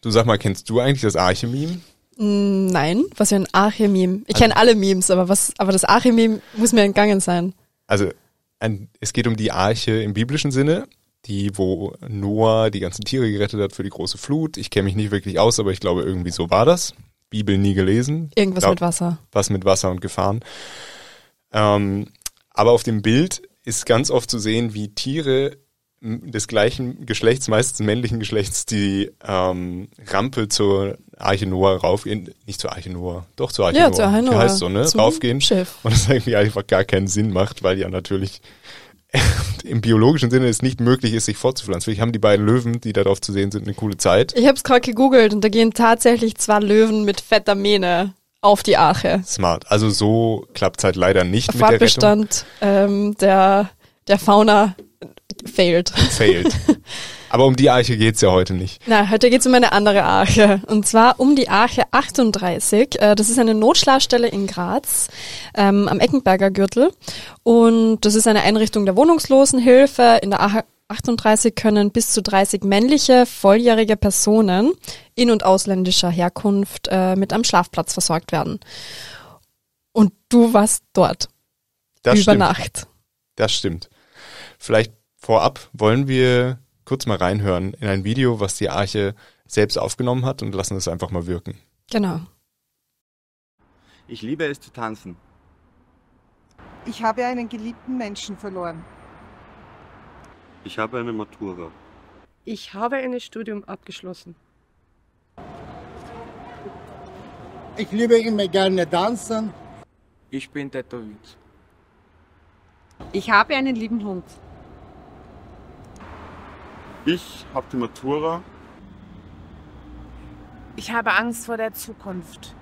Du sag mal, kennst du eigentlich das Arche-Meme? Mm, Nein, was für ein Arche-Meme. Ich kenne alle Memes, aber was, aber das Arche-Meme muss mir entgangen sein. Also ein, es geht um die Arche im biblischen Sinne, die, wo Noah die ganzen Tiere gerettet hat für die große Flut. Ich kenne mich nicht wirklich aus, aber ich glaube, irgendwie so war das. Bibel nie gelesen. Irgendwas Glaub- mit Wasser. was mit Wasser und Gefahren. Ähm, aber auf dem Bild ist ganz oft zu sehen, wie Tiere des gleichen Geschlechts, meistens männlichen Geschlechts, die ähm, Rampe zur Arche Noah raufgehen, nicht zur Arche Noah, doch zur Arche Ja, Noah, zur Arche Noah. heißt so, ne, Zum raufgehen Schiff. und das irgendwie einfach gar keinen Sinn macht, weil ja natürlich im biologischen Sinne es nicht möglich ist, sich fortzupflanzen. Vielleicht haben die beiden Löwen, die darauf zu sehen sind, eine coole Zeit. Ich habe es gerade gegoogelt und da gehen tatsächlich zwei Löwen mit fetter Mähne auf die Arche. Smart. Also so klappt es halt leider nicht mit der Rettung. Fortbestand ähm, der, der Fauna failed. Failed. Aber um die Arche geht's ja heute nicht. Na, heute geht's um eine andere Arche. Und zwar um die Arche 38. Äh, Das ist eine Notschlafstelle in Graz ähm, am Eckenberger Gürtel. Und das ist eine Einrichtung der Wohnungslosenhilfe. In der Arche 38 können bis zu 30 männliche, volljährige Personen in- und ausländischer Herkunft äh, mit einem Schlafplatz versorgt werden. Und du warst dort Das über stimmt. Nacht. Das stimmt. Vielleicht vorab wollen wir kurz mal reinhören in ein Video, was die Arche selbst aufgenommen hat und lassen es einfach mal wirken. Genau. Ich liebe es zu tanzen. Ich habe einen geliebten Menschen verloren. Ich habe eine Matura. Ich habe ein Studium abgeschlossen. Ich liebe immer gerne tanzen. Ich bin tätowiert. Ich habe einen lieben Hund. Ich habe die Matura. Ich habe Angst vor der Zukunft.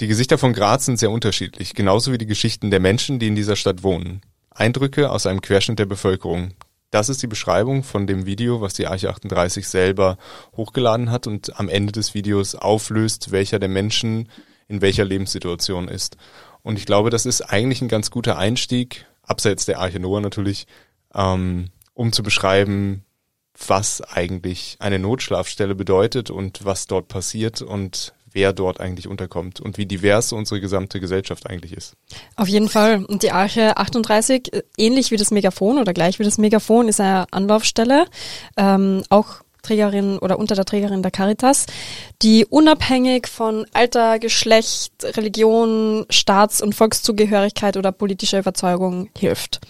Die Gesichter von Graz sind sehr unterschiedlich, genauso wie die Geschichten der Menschen, die in dieser Stadt wohnen. Eindrücke aus einem Querschnitt der Bevölkerung. Das ist die Beschreibung von dem Video, was die Arche 38 selber hochgeladen hat und am Ende des Videos auflöst, welcher der Menschen in welcher Lebenssituation ist. Und ich glaube, das ist eigentlich ein ganz guter Einstieg, abseits der Arche Noah natürlich, ähm, um zu beschreiben, was eigentlich eine Notschlafstelle bedeutet und was dort passiert und wer dort eigentlich unterkommt und wie divers unsere gesamte Gesellschaft eigentlich ist. Auf jeden Fall. Und die Arche 38, äh, ähnlich wie das Megafon oder gleich wie das Megafon, ist eine Anlaufstelle, ähm, auch Trägerin oder unter der Trägerin der Caritas, die unabhängig von Alter, Geschlecht, Religion, Staats- und Volkszugehörigkeit oder politischer Überzeugung hilft.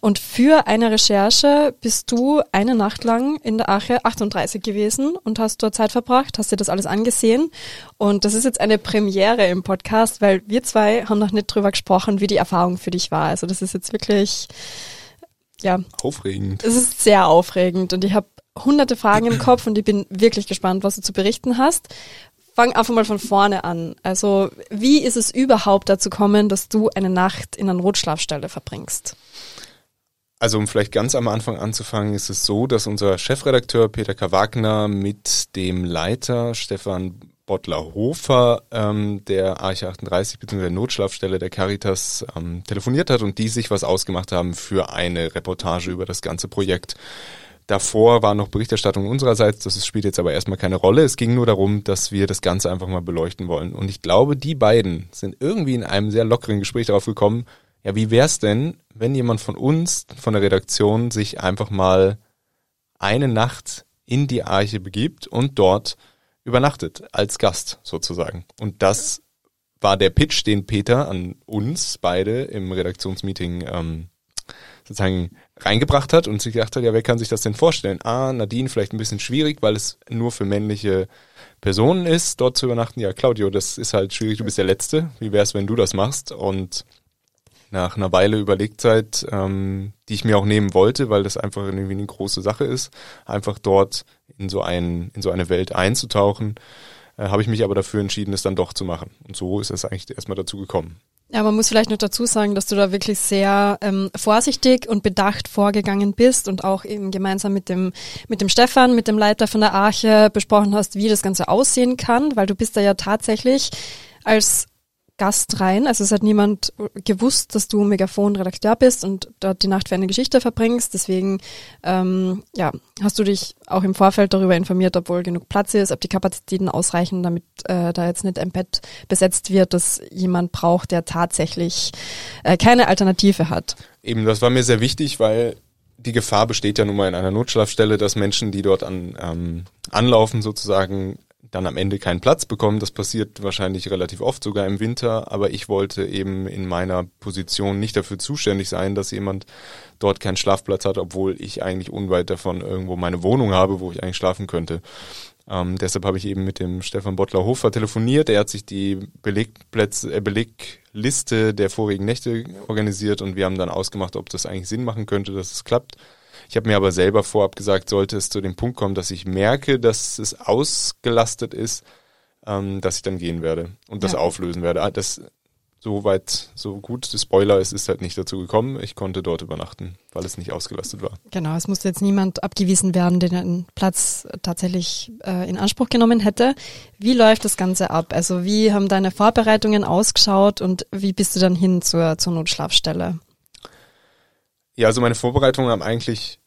Und für eine Recherche bist du eine Nacht lang in der Arche 38 gewesen und hast dort Zeit verbracht, hast dir das alles angesehen. Und das ist jetzt eine Premiere im Podcast, weil wir zwei haben noch nicht drüber gesprochen, wie die Erfahrung für dich war. Also das ist jetzt wirklich, ja, Aufregend. es ist sehr aufregend und ich habe hunderte Fragen im Kopf und ich bin wirklich gespannt, was du zu berichten hast. Fang einfach mal von vorne an. Also wie ist es überhaupt dazu kommen, dass du eine Nacht in einer Notschlafstelle verbringst? Also um vielleicht ganz am Anfang anzufangen, ist es so, dass unser Chefredakteur Peter K. Wagner mit dem Leiter Stefan Bottler-Hofer ähm, der Arche 38 bzw. der Notschlafstelle der Caritas ähm, telefoniert hat und die sich was ausgemacht haben für eine Reportage über das ganze Projekt. Davor war noch Berichterstattung unsererseits, das spielt jetzt aber erstmal keine Rolle. Es ging nur darum, dass wir das Ganze einfach mal beleuchten wollen. Und ich glaube, die beiden sind irgendwie in einem sehr lockeren Gespräch darauf gekommen, ja, wie wär's denn, wenn jemand von uns, von der Redaktion, sich einfach mal eine Nacht in die Arche begibt und dort übernachtet, als Gast sozusagen. Und das war der Pitch, den Peter an uns beide im Redaktionsmeeting ähm, sozusagen reingebracht hat und sich gedacht hat, ja, wer kann sich das denn vorstellen? Ah, Nadine vielleicht ein bisschen schwierig, weil es nur für männliche Personen ist, dort zu übernachten. Ja, Claudio, das ist halt schwierig, du bist der Letzte. Wie wär's, wenn du das machst? Und nach einer Weile Überlegzeit, ähm, die ich mir auch nehmen wollte, weil das einfach irgendwie eine große Sache ist, einfach dort in so ein, in so eine Welt einzutauchen, äh, habe ich mich aber dafür entschieden, es dann doch zu machen. Und so ist es eigentlich erstmal dazu gekommen. Ja, man muss vielleicht noch dazu sagen, dass du da wirklich sehr ähm, vorsichtig und bedacht vorgegangen bist und auch eben gemeinsam mit dem mit dem Stefan, mit dem Leiter von der Arche besprochen hast, wie das Ganze aussehen kann, weil du bist da ja tatsächlich als Gast rein. Also es hat niemand gewusst, dass du Megafon-Redakteur bist und dort die Nacht für eine Geschichte verbringst. Deswegen ähm, ja, hast du dich auch im Vorfeld darüber informiert, ob wohl genug Platz ist, ob die Kapazitäten ausreichen, damit äh, da jetzt nicht ein Bett besetzt wird, das jemand braucht, der tatsächlich äh, keine Alternative hat. Eben, das war mir sehr wichtig, weil die Gefahr besteht ja nun mal in einer Notschlafstelle, dass Menschen, die dort an, ähm, anlaufen, sozusagen dann am Ende keinen Platz bekommen. Das passiert wahrscheinlich relativ oft, sogar im Winter. Aber ich wollte eben in meiner Position nicht dafür zuständig sein, dass jemand dort keinen Schlafplatz hat, obwohl ich eigentlich unweit davon irgendwo meine Wohnung habe, wo ich eigentlich schlafen könnte. Ähm, deshalb habe ich eben mit dem Stefan Bottler-Hofer telefoniert. Er hat sich die Belegplätze, äh, Belegliste der vorigen Nächte organisiert und wir haben dann ausgemacht, ob das eigentlich Sinn machen könnte, dass es klappt. Ich habe mir aber selber vorab gesagt, sollte es zu dem Punkt kommen, dass ich merke, dass es ausgelastet ist, ähm, dass ich dann gehen werde und das ja. auflösen werde. Ah, das so weit, so gut, der Spoiler, es ist halt nicht dazu gekommen. Ich konnte dort übernachten, weil es nicht ausgelastet war. Genau, es musste jetzt niemand abgewiesen werden, der den Platz tatsächlich äh, in Anspruch genommen hätte. Wie läuft das Ganze ab? Also wie haben deine Vorbereitungen ausgeschaut und wie bist du dann hin zur, zur Notschlafstelle? Ja, also meine Vorbereitungen haben eigentlich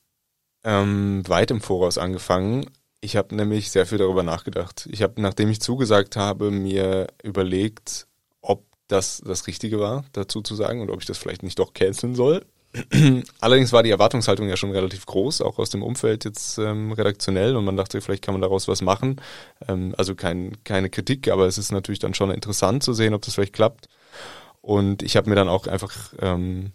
ähm, weit im Voraus angefangen. Ich habe nämlich sehr viel darüber nachgedacht. Ich habe, nachdem ich zugesagt habe, mir überlegt, ob das das Richtige war, dazu zu sagen und ob ich das vielleicht nicht doch canceln soll. Allerdings war die Erwartungshaltung ja schon relativ groß, auch aus dem Umfeld jetzt ähm, redaktionell und man dachte, vielleicht kann man daraus was machen. Ähm, also kein, keine Kritik, aber es ist natürlich dann schon interessant zu sehen, ob das vielleicht klappt. Und ich habe mir dann auch einfach ähm,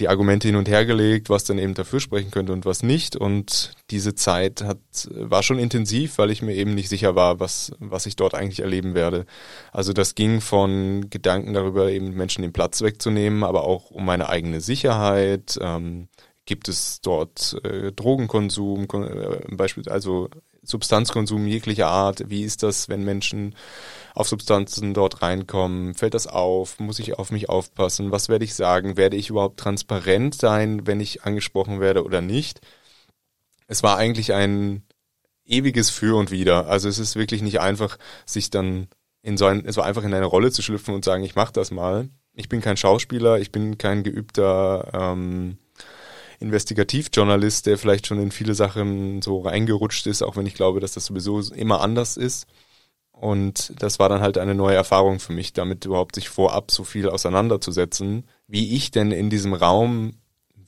die Argumente hin und her gelegt, was dann eben dafür sprechen könnte und was nicht. Und diese Zeit hat, war schon intensiv, weil ich mir eben nicht sicher war, was, was ich dort eigentlich erleben werde. Also das ging von Gedanken darüber, eben Menschen den Platz wegzunehmen, aber auch um meine eigene Sicherheit. Ähm, gibt es dort äh, Drogenkonsum, äh, beispielsweise also Substanzkonsum jeglicher Art? Wie ist das, wenn Menschen auf Substanzen dort reinkommen? Fällt das auf? Muss ich auf mich aufpassen? Was werde ich sagen? Werde ich überhaupt transparent sein, wenn ich angesprochen werde oder nicht? Es war eigentlich ein ewiges Für und Wider. Also es ist wirklich nicht einfach, sich dann in so ein, es war einfach in eine Rolle zu schlüpfen und sagen, ich mache das mal. Ich bin kein Schauspieler, ich bin kein geübter ähm, Investigativjournalist, der vielleicht schon in viele Sachen so reingerutscht ist, auch wenn ich glaube, dass das sowieso immer anders ist. Und das war dann halt eine neue Erfahrung für mich, damit überhaupt sich vorab so viel auseinanderzusetzen, wie ich denn in diesem Raum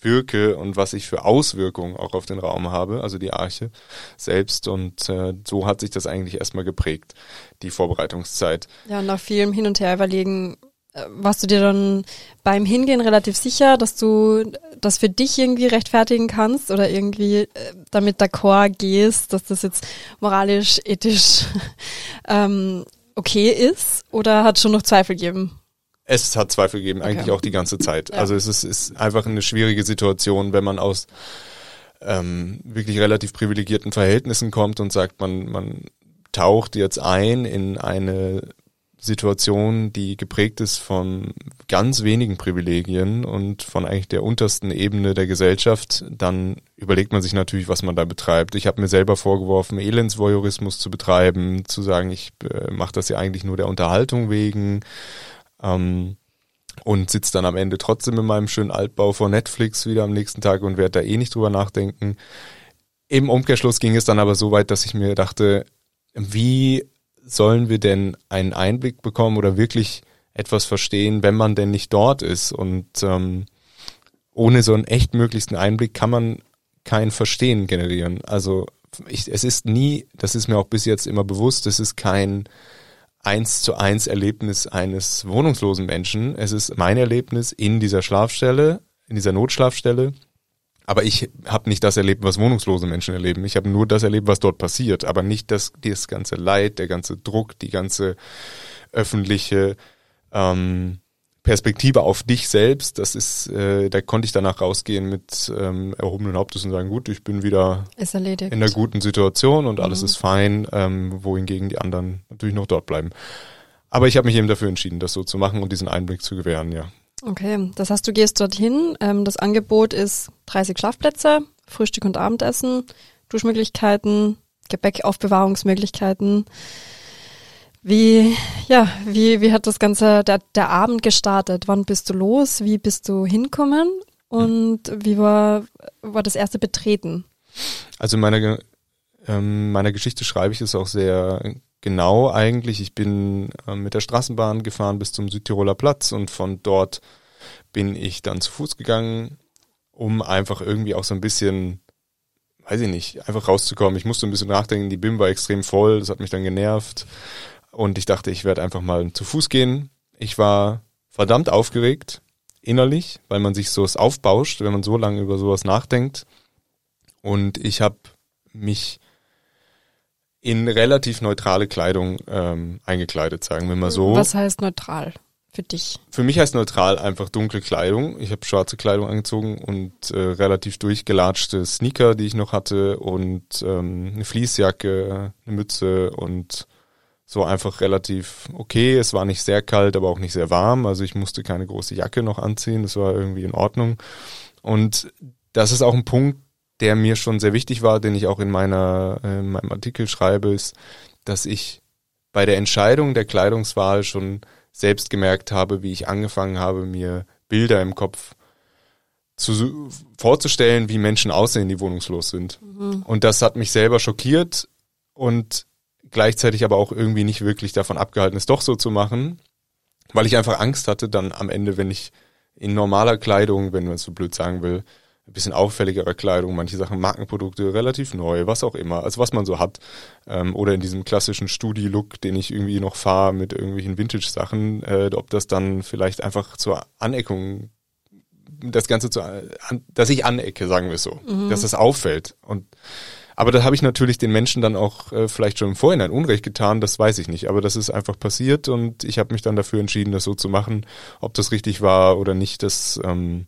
wirke und was ich für Auswirkungen auch auf den Raum habe, also die Arche selbst. Und äh, so hat sich das eigentlich erstmal geprägt, die Vorbereitungszeit. Ja, nach vielem Hin und Her überlegen, warst du dir dann beim Hingehen relativ sicher, dass du das für dich irgendwie rechtfertigen kannst oder irgendwie äh, damit d'accord gehst, dass das jetzt moralisch, ethisch ähm, okay ist? Oder hat schon noch Zweifel gegeben? Es hat Zweifel gegeben, okay. eigentlich auch die ganze Zeit. Ja. Also es ist, ist einfach eine schwierige Situation, wenn man aus ähm, wirklich relativ privilegierten Verhältnissen kommt und sagt, man, man taucht jetzt ein in eine Situation, die geprägt ist von ganz wenigen Privilegien und von eigentlich der untersten Ebene der Gesellschaft, dann überlegt man sich natürlich, was man da betreibt. Ich habe mir selber vorgeworfen, Elendsvoyeurismus zu betreiben, zu sagen, ich äh, mache das ja eigentlich nur der Unterhaltung wegen ähm, und sitze dann am Ende trotzdem in meinem schönen Altbau vor Netflix wieder am nächsten Tag und werde da eh nicht drüber nachdenken. Im Umkehrschluss ging es dann aber so weit, dass ich mir dachte, wie sollen wir denn einen Einblick bekommen oder wirklich etwas verstehen, wenn man denn nicht dort ist? Und ähm, ohne so einen echt möglichsten Einblick kann man kein Verstehen generieren. Also ich, es ist nie, das ist mir auch bis jetzt immer bewusst, es ist kein eins zu eins Erlebnis eines wohnungslosen Menschen. Es ist mein Erlebnis in dieser Schlafstelle, in dieser Notschlafstelle aber ich habe nicht das erlebt, was wohnungslose Menschen erleben. Ich habe nur das erlebt, was dort passiert, aber nicht das, das ganze Leid, der ganze Druck, die ganze öffentliche ähm, Perspektive auf dich selbst. Das ist, äh, da konnte ich danach rausgehen mit ähm, erhobenen Hauptes und sagen, gut, ich bin wieder in einer guten Situation und alles mhm. ist fein, ähm, wohingegen die anderen natürlich noch dort bleiben. Aber ich habe mich eben dafür entschieden, das so zu machen und diesen Einblick zu gewähren, ja. Okay, das heißt, du gehst dorthin. Ähm, das Angebot ist 30 Schlafplätze, Frühstück und Abendessen, Duschmöglichkeiten, Gepäckaufbewahrungsmöglichkeiten. Wie, ja, wie, wie hat das Ganze, der, der Abend gestartet? Wann bist du los? Wie bist du hinkommen? Und wie war, war das erste Betreten? Also in meiner, ähm, meiner Geschichte schreibe ich es auch sehr genau eigentlich. Ich bin äh, mit der Straßenbahn gefahren bis zum Südtiroler Platz und von dort bin ich dann zu Fuß gegangen, um einfach irgendwie auch so ein bisschen, weiß ich nicht, einfach rauszukommen. Ich musste ein bisschen nachdenken, die BIM war extrem voll, das hat mich dann genervt und ich dachte, ich werde einfach mal zu Fuß gehen. Ich war verdammt aufgeregt, innerlich, weil man sich sowas aufbauscht, wenn man so lange über sowas nachdenkt. Und ich habe mich in relativ neutrale Kleidung ähm, eingekleidet, sagen wir mal so. Was heißt neutral für dich? Für mich heißt neutral einfach dunkle Kleidung. Ich habe schwarze Kleidung angezogen und äh, relativ durchgelatschte Sneaker, die ich noch hatte und ähm, eine Fließjacke, eine Mütze und so einfach relativ okay. Es war nicht sehr kalt, aber auch nicht sehr warm. Also ich musste keine große Jacke noch anziehen. Das war irgendwie in Ordnung. Und das ist auch ein Punkt, der mir schon sehr wichtig war, den ich auch in meiner äh, in meinem Artikel schreibe, ist, dass ich bei der Entscheidung der Kleidungswahl schon selbst gemerkt habe, wie ich angefangen habe, mir Bilder im Kopf zu, vorzustellen, wie Menschen aussehen, die wohnungslos sind. Mhm. Und das hat mich selber schockiert und gleichzeitig aber auch irgendwie nicht wirklich davon abgehalten, es doch so zu machen, weil ich einfach Angst hatte, dann am Ende, wenn ich in normaler Kleidung, wenn man es so blöd sagen will, ein bisschen auffälligerer Kleidung, manche Sachen Markenprodukte relativ neu, was auch immer, also was man so hat. Ähm, oder in diesem klassischen Studi-Look, den ich irgendwie noch fahre mit irgendwelchen Vintage-Sachen, äh, ob das dann vielleicht einfach zur Aneckung, das Ganze zu, an, dass ich anecke, sagen wir so, mhm. dass es auffällt. Und aber da habe ich natürlich den Menschen dann auch äh, vielleicht schon im Vorhinein Unrecht getan, das weiß ich nicht. Aber das ist einfach passiert und ich habe mich dann dafür entschieden, das so zu machen. Ob das richtig war oder nicht, das ähm,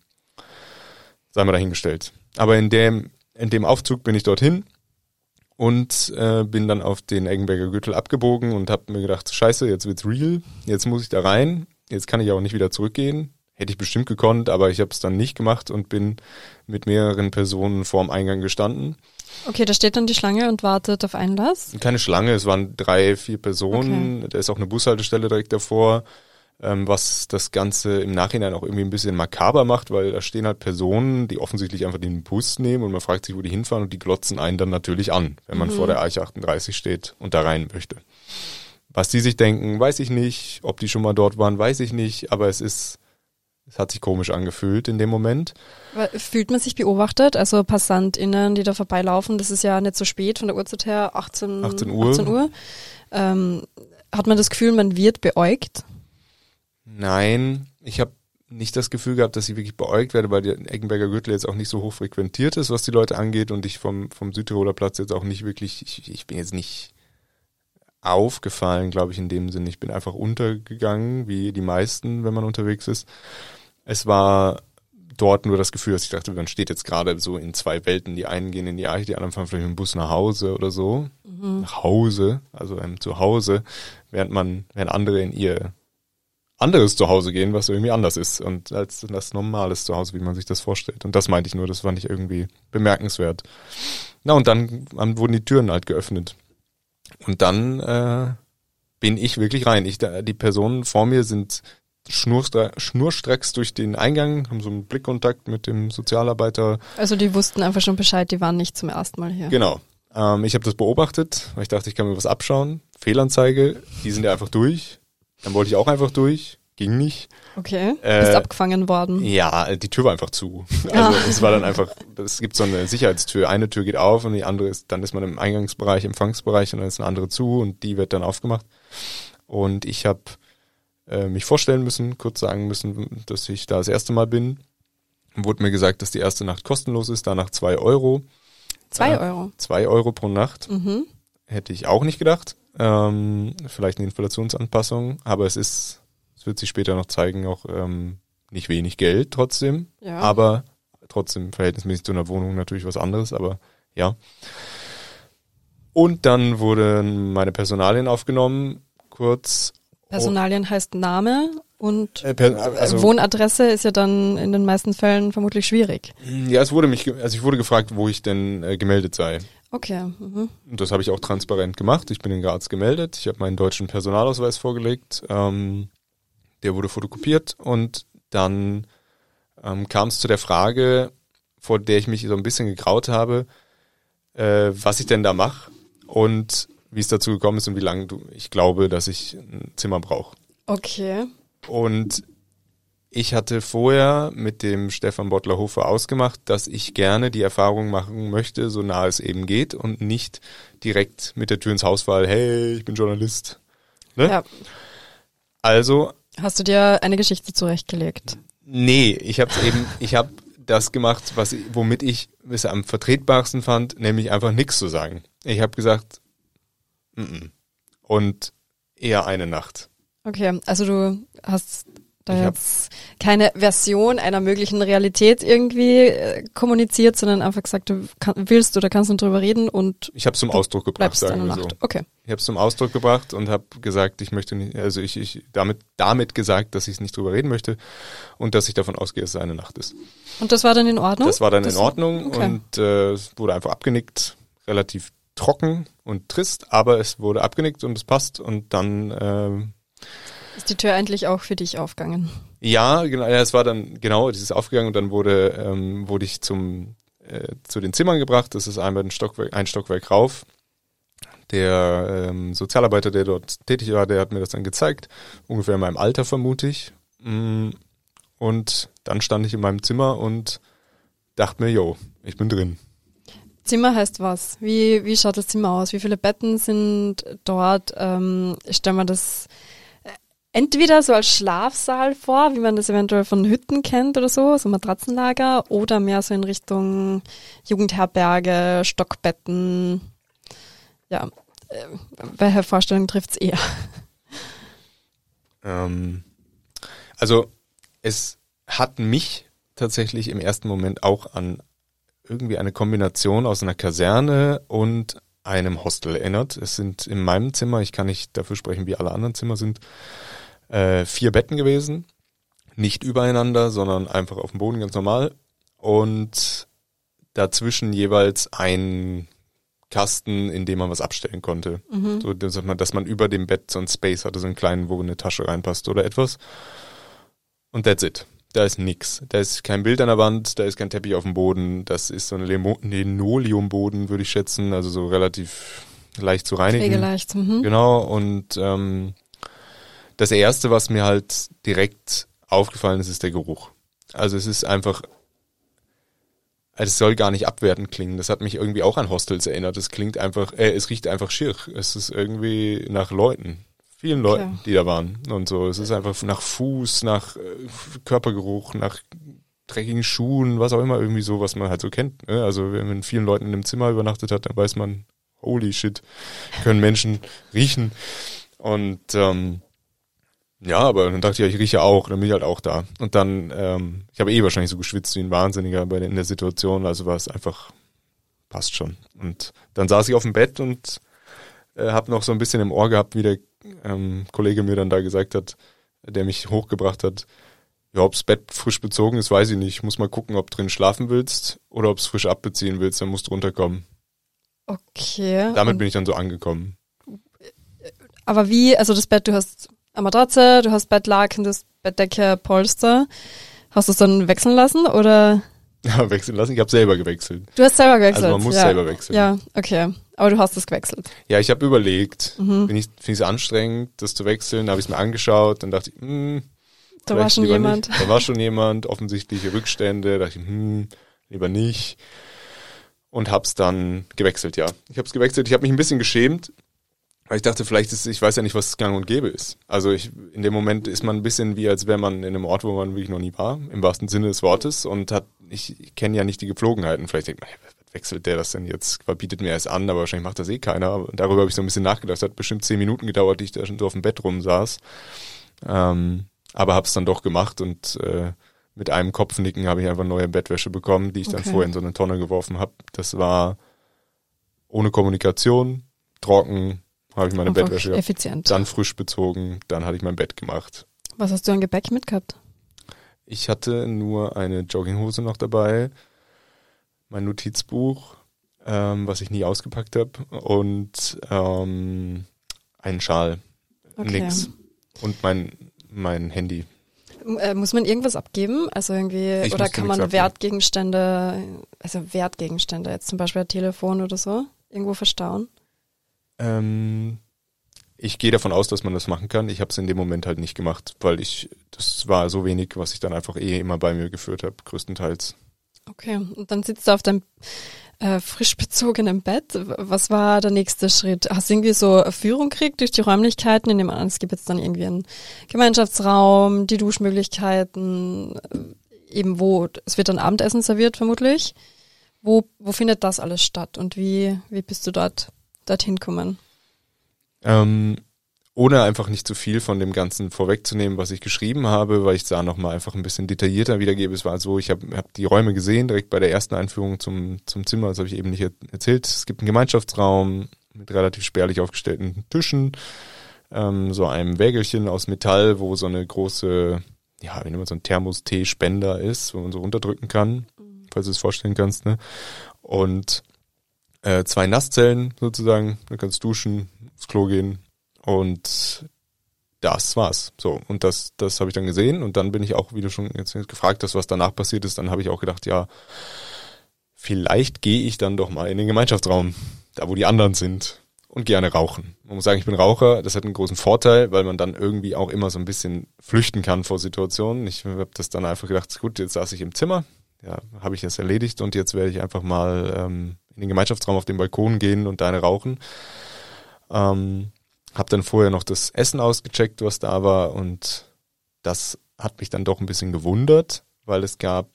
sei mal dahingestellt. Aber in dem, in dem Aufzug bin ich dorthin und äh, bin dann auf den Eggenberger Gürtel abgebogen und habe mir gedacht, scheiße, jetzt wird's real, jetzt muss ich da rein, jetzt kann ich auch nicht wieder zurückgehen. Hätte ich bestimmt gekonnt, aber ich habe es dann nicht gemacht und bin mit mehreren Personen vorm Eingang gestanden. Okay, da steht dann die Schlange und wartet auf Einlass? Keine Schlange, es waren drei, vier Personen. Okay. Da ist auch eine Bushaltestelle direkt davor, ähm, was das Ganze im Nachhinein auch irgendwie ein bisschen makaber macht, weil da stehen halt Personen, die offensichtlich einfach den Bus nehmen und man fragt sich, wo die hinfahren und die glotzen einen dann natürlich an, wenn man mhm. vor der Eiche 38 steht und da rein möchte. Was die sich denken, weiß ich nicht. Ob die schon mal dort waren, weiß ich nicht. Aber es ist es hat sich komisch angefühlt in dem Moment. Fühlt man sich beobachtet? Also PassantInnen, die da vorbeilaufen, das ist ja nicht so spät von der Uhrzeit her, 18, 18 Uhr. 18 Uhr. Ähm, hat man das Gefühl, man wird beäugt? Nein, ich habe nicht das Gefühl gehabt, dass ich wirklich beäugt werde, weil der Eggenberger Gürtel jetzt auch nicht so hoch frequentiert ist, was die Leute angeht und ich vom, vom Südtiroler Platz jetzt auch nicht wirklich, ich, ich bin jetzt nicht aufgefallen, glaube ich, in dem Sinne. Ich bin einfach untergegangen, wie die meisten, wenn man unterwegs ist. Es war dort nur das Gefühl, dass ich dachte, man steht jetzt gerade so in zwei Welten. Die einen gehen in die Arche, die anderen fahren vielleicht mit dem Bus nach Hause oder so. Mhm. Nach Hause, also ähm, zu Hause, während man, während andere in ihr anderes Zuhause gehen, was irgendwie anders ist und als das normales Zuhause, wie man sich das vorstellt. Und das meinte ich nur, das fand ich irgendwie bemerkenswert. Na, und dann, dann wurden die Türen halt geöffnet. Und dann äh, bin ich wirklich rein. Ich, die Personen vor mir sind schnurstracks durch den Eingang, haben so einen Blickkontakt mit dem Sozialarbeiter. Also die wussten einfach schon Bescheid, die waren nicht zum ersten Mal hier. Genau. Ähm, ich habe das beobachtet, weil ich dachte, ich kann mir was abschauen. Fehlanzeige, die sind ja einfach durch. Dann wollte ich auch einfach durch ging nicht. Okay, äh, bist abgefangen worden. Ja, die Tür war einfach zu. Also ah. es war dann einfach, es gibt so eine Sicherheitstür. Eine Tür geht auf und die andere ist, dann ist man im Eingangsbereich, Empfangsbereich und dann ist eine andere zu und die wird dann aufgemacht. Und ich habe äh, mich vorstellen müssen, kurz sagen müssen, dass ich da das erste Mal bin. Wurde mir gesagt, dass die erste Nacht kostenlos ist, danach zwei Euro. Zwei äh, Euro? Zwei Euro pro Nacht. Mhm. Hätte ich auch nicht gedacht. Ähm, vielleicht eine Inflationsanpassung, aber es ist es wird sich später noch zeigen, auch ähm, nicht wenig Geld trotzdem, ja. aber trotzdem verhältnismäßig zu einer Wohnung natürlich was anderes, aber ja. Und dann wurden meine Personalien aufgenommen, kurz. Personalien heißt Name und äh, also, Wohnadresse ist ja dann in den meisten Fällen vermutlich schwierig. Ja, es wurde mich, also ich wurde gefragt, wo ich denn äh, gemeldet sei. Okay. Mhm. Und das habe ich auch transparent gemacht. Ich bin in Graz gemeldet. Ich habe meinen deutschen Personalausweis vorgelegt. Ähm, der wurde fotokopiert und dann ähm, kam es zu der Frage, vor der ich mich so ein bisschen gegraut habe, äh, was ich denn da mache und wie es dazu gekommen ist und wie lange du, ich glaube, dass ich ein Zimmer brauche. Okay. Und ich hatte vorher mit dem Stefan Bottlerhofer ausgemacht, dass ich gerne die Erfahrung machen möchte, so nah es eben geht und nicht direkt mit der Tür ins Haus fall, hey, ich bin Journalist. Ne? Ja. Also, Hast du dir eine Geschichte zurechtgelegt? nee, ich habe eben, ich habe das gemacht, was womit ich es am vertretbarsten fand, nämlich einfach nichts zu sagen. Ich habe gesagt, mm -mm. und eher eine Nacht. Okay, also du hast da Ich jetzt keine Version einer möglichen Realität irgendwie äh, kommuniziert, sondern einfach gesagt, du kann, willst oder kannst nicht drüber reden und Ich habe es zum Ausdruck gebracht, sagen wir so. Okay. Ich habe es zum Ausdruck gebracht und habe gesagt, ich möchte nicht, also ich, ich damit damit gesagt, dass ich nicht drüber reden möchte und dass ich davon ausgehe, dass es eine Nacht ist. Und das war dann in Ordnung? Das war dann Das- in Ordnung okay. und äh, es wurde einfach abgenickt, relativ trocken und trist, aber es wurde abgenickt und es passt und dann ähm, Ist die Tür endlich auch für dich aufgegangen? ja, genau, es war dann genau, dieses aufgegangen und dann wurde ähm, wurde ich zum äh, zu den Zimmern gebracht. Das ist einmal ein Stockwerk, ein Stockwerk rauf. Der ähm, Sozialarbeiter, der dort tätig war, der hat mir das dann gezeigt, ungefähr in meinem Alter vermute ich. Mm, Und dann stand ich in meinem Zimmer und dachte mir, yo, ich bin drin. Zimmer heißt was? Wie, wie schaut das Zimmer aus? Wie viele Betten sind dort? Ähm, ich stelle mir das entweder so als Schlafsaal vor, wie man das eventuell von Hütten kennt oder so, so Matratzenlager, oder mehr so in Richtung Jugendherberge, Stockbetten. Ja, äh, welche Vorstellung trifft's eher? Ähm, also es hat mich tatsächlich im ersten Moment auch an irgendwie eine Kombination aus einer Kaserne und einem Hostel erinnert. Es sind in meinem Zimmer, ich kann nicht dafür sprechen, wie alle anderen Zimmer sind, äh, vier Betten gewesen. Nicht übereinander, sondern einfach auf dem Boden ganz normal. Und dazwischen jeweils ein Kasten, in dem man was abstellen konnte. So, dass man, dass man über dem Bett so ein Space hatte, so einen kleinen, wo eine Tasche reinpasst oder etwas. Und that's it. Da ist nix. Da ist kein Bild an der Wand, da ist kein Teppich auf dem Boden. Das ist so ein Linoleumboden, würde ich schätzen. Also so relativ leicht zu reinigen. Pflegeleicht. Mhm. Genau, und ähm, das Erste, was mir halt direkt aufgefallen ist, ist der Geruch. Also es ist einfach, es soll gar nicht abwertend klingen. Das hat mich irgendwie auch an Hostels erinnert. Es klingt einfach, äh, es riecht einfach schier. Es ist irgendwie nach Leuten. Vielen Leuten, Okay. die da waren und so. Es ist einfach nach Fuß, nach äh, Körpergeruch, nach dreckigen Schuhen, was auch immer irgendwie so, was man halt so kennt. Ne? Also wenn man mit vielen Leuten in einem Zimmer übernachtet hat, dann weiß man, holy shit, können Menschen riechen. Und ähm, ja, aber dann dachte ich, ich rieche auch, dann bin ich halt auch da. Und dann, ähm, ich habe eh wahrscheinlich so geschwitzt wie ein Wahnsinniger bei der, in der Situation, also war es einfach, passt schon. Und dann saß ich auf dem Bett und äh, habe noch so ein bisschen im Ohr gehabt, wie der ähm, Kollege mir dann da gesagt hat, der mich hochgebracht hat, ja, ob's Bett frisch bezogen ist, weiß ich nicht. Ich muss mal gucken, ob drin schlafen willst oder ob's frisch abbeziehen willst, dann musst du runterkommen. Okay. Damit bin ich dann so angekommen. Aber wie, also das Bett, du hast eine Matratze, du hast Bettlaken, das Bettdecke, Polster. Hast du es dann wechseln lassen oder? Ja, wechseln lassen. Ich habe selber gewechselt. Du hast selber gewechselt. Also man muss ja. selber wechseln. Ja, okay. Aber du hast es gewechselt. Ja, ich habe überlegt, Mhm. finde ich es anstrengend, das zu wechseln. Da habe ich es mir angeschaut, dann dachte ich, hm, Da war schon jemand. Nicht. Da war schon jemand, offensichtliche Rückstände. Da dachte ich, hm, lieber nicht. Und hab's dann gewechselt, ja. Ich habe es gewechselt. Ich habe mich ein bisschen geschämt, weil ich dachte, vielleicht ist, ich weiß ja nicht, was gang und gäbe ist. Also ich, in dem Moment ist man ein bisschen wie, als wäre man in einem Ort, wo man wirklich noch nie war, im wahrsten Sinne des Wortes, und hat, ich, ich kenne ja nicht die Gepflogenheiten. Vielleicht denkt man, was wechselt der das denn jetzt? Bietet mir erst an, aber wahrscheinlich macht das eh keiner. Aber darüber habe ich so ein bisschen nachgedacht. Es hat bestimmt zehn Minuten gedauert, die ich da schon so auf dem Bett rumsaß. Ähm, aber hab's dann doch gemacht und äh, mit einem Kopfnicken habe ich einfach neue Bettwäsche bekommen, die ich dann Okay. vorher in so eine Tonne geworfen habe. Das war ohne Kommunikation, trocken, habe ich meine Einfach Bettwäsche gehabt. effizient. Dann frisch bezogen, dann hatte ich mein Bett gemacht. Was hast du an Gepäck mitgehabt? Ich hatte nur eine Jogginghose noch dabei, mein Notizbuch, ähm, was ich nie ausgepackt habe, und ähm, einen Schal. Okay. Nix. Und mein, mein Handy. Äh, muss man irgendwas abgeben? Also irgendwie, Ich oder kann man abgeben. Wertgegenstände, also Wertgegenstände, jetzt zum Beispiel ein Telefon oder so, irgendwo verstauen? Ähm, ich gehe davon aus, dass man das machen kann. Ich habe es in dem Moment halt nicht gemacht, weil ich, das war so wenig, was ich dann einfach eh immer bei mir geführt habe, größtenteils. Okay, und dann sitzt du auf deinem äh, frisch bezogenen Bett. Was war der nächste Schritt? Hast du irgendwie so Führung gekriegt durch die Räumlichkeiten? Ich nehme an, es gibt jetzt dann irgendwie einen Gemeinschaftsraum, die Duschmöglichkeiten, äh, eben wo, es wird dann Abendessen serviert vermutlich. Wo, wo findet das alles statt und wie, wie bist du dort, dorthin gekommen? Ähm, ohne einfach nicht zu viel von dem Ganzen vorwegzunehmen, was ich geschrieben habe, weil ich da nochmal einfach ein bisschen detaillierter wiedergebe. Es war so, ich habe hab die Räume gesehen, direkt bei der ersten Einführung zum, zum Zimmer, das habe ich eben nicht er- erzählt. Es gibt einen Gemeinschaftsraum mit relativ spärlich aufgestellten Tischen, ähm, so einem Wägelchen aus Metall, wo so eine große, ja, wie nennt man so ein Thermos-Tee-Spender ist, wo man so runterdrücken kann, falls du es vorstellen kannst, ne? Und äh, zwei Nasszellen sozusagen, da kannst du duschen, aufs Klo gehen und das war's. So, und das, das habe ich dann gesehen und dann bin ich auch, wie du schon jetzt gefragt hast, was danach passiert ist, dann habe ich auch gedacht, ja, vielleicht gehe ich dann doch mal in den Gemeinschaftsraum, da wo die anderen sind und gerne rauchen. Man muss sagen, ich bin Raucher, das hat einen großen Vorteil, weil man dann irgendwie auch immer so ein bisschen flüchten kann vor Situationen. Ich habe das dann einfach gedacht, gut, jetzt saß ich im Zimmer, ja, habe ich das erledigt und jetzt werde ich einfach mal ähm, in den Gemeinschaftsraum auf den Balkon gehen und da eine rauchen. Ähm, hab dann vorher noch das Essen ausgecheckt, was da war und das hat mich dann doch ein bisschen gewundert, weil es gab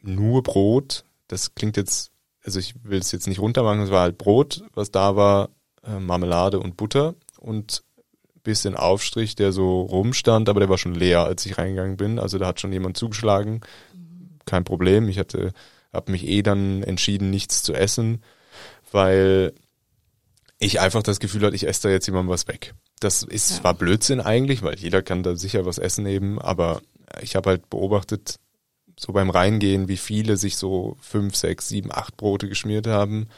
nur Brot. Das klingt jetzt, also ich will es jetzt nicht runtermachen, es war halt Brot, was da war, äh, Marmelade und Butter und bisschen Aufstrich, der so rumstand, aber der war schon leer, als ich reingegangen bin. Also da hat schon jemand zugeschlagen. Kein Problem. Ich hatte, habe mich eh dann entschieden, nichts zu essen, weil ich einfach das Gefühl hatte, ich esse da jetzt jemandem was weg. Das ist Ja. zwar Blödsinn eigentlich, weil jeder kann da sicher was essen eben, aber ich habe halt beobachtet, so beim Reingehen, wie viele sich so fünf, sechs, sieben, acht Brote geschmiert haben.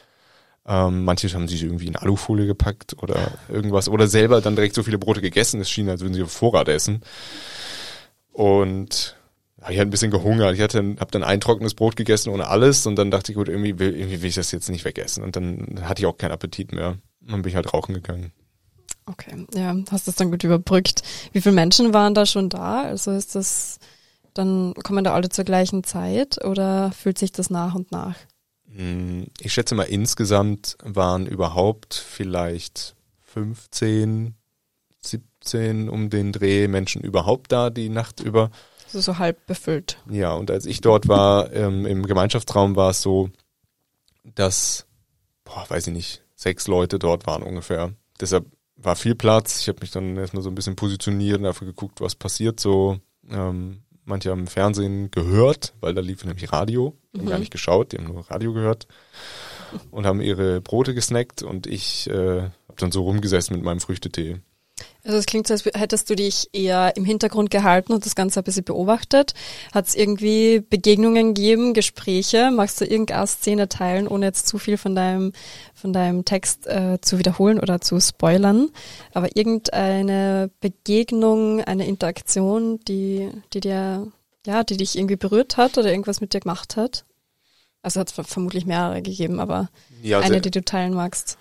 Ähm, manche haben sich irgendwie in Alufolie gepackt oder irgendwas oder selber dann direkt so viele Brote gegessen. Es schien, als würden sie auf Vorrat essen. Und ja, ich hatte ein bisschen gehungert. Ich hatte, habe dann ein trockenes Brot gegessen ohne alles und dann dachte ich, gut, irgendwie will, irgendwie will ich das jetzt nicht wegessen. Und dann hatte ich auch keinen Appetit mehr. Und dann bin ich halt rauchen gegangen. Okay, ja, hast das dann gut überbrückt. Wie viele Menschen waren da schon da? Also ist das, dann kommen da alle zur gleichen Zeit oder fühlt sich das nach und nach? Hm, Ich schätze mal, insgesamt waren überhaupt vielleicht 15, 17 um den Dreh Menschen überhaupt da die Nacht über. So, so halb befüllt. Ja, und als ich dort war, ähm, im Gemeinschaftsraum war es so, dass, boah, weiß ich nicht, sechs Leute dort waren ungefähr. Deshalb war viel Platz. Ich habe mich dann erstmal so ein bisschen positioniert und einfach geguckt, was passiert so. Ähm, manche haben im Fernsehen gehört, weil da lief nämlich Radio. Die haben Mhm. gar nicht geschaut, die haben nur Radio gehört und haben ihre Brote gesnackt und ich äh, habe dann so rumgesessen mit meinem Früchtetee. Also es klingt so, als hättest du dich eher im Hintergrund gehalten und das Ganze ein bisschen beobachtet. Hat es irgendwie Begegnungen gegeben, Gespräche? Magst du irgendeine Szene teilen, ohne jetzt zu viel von deinem, von deinem Text äh, zu wiederholen oder zu spoilern? Aber irgendeine Begegnung, eine Interaktion, die, die dir, ja, die dich irgendwie berührt hat oder irgendwas mit dir gemacht hat? Also hat es vermutlich mehrere gegeben, aber Ja, eine, sehr- die du teilen magst.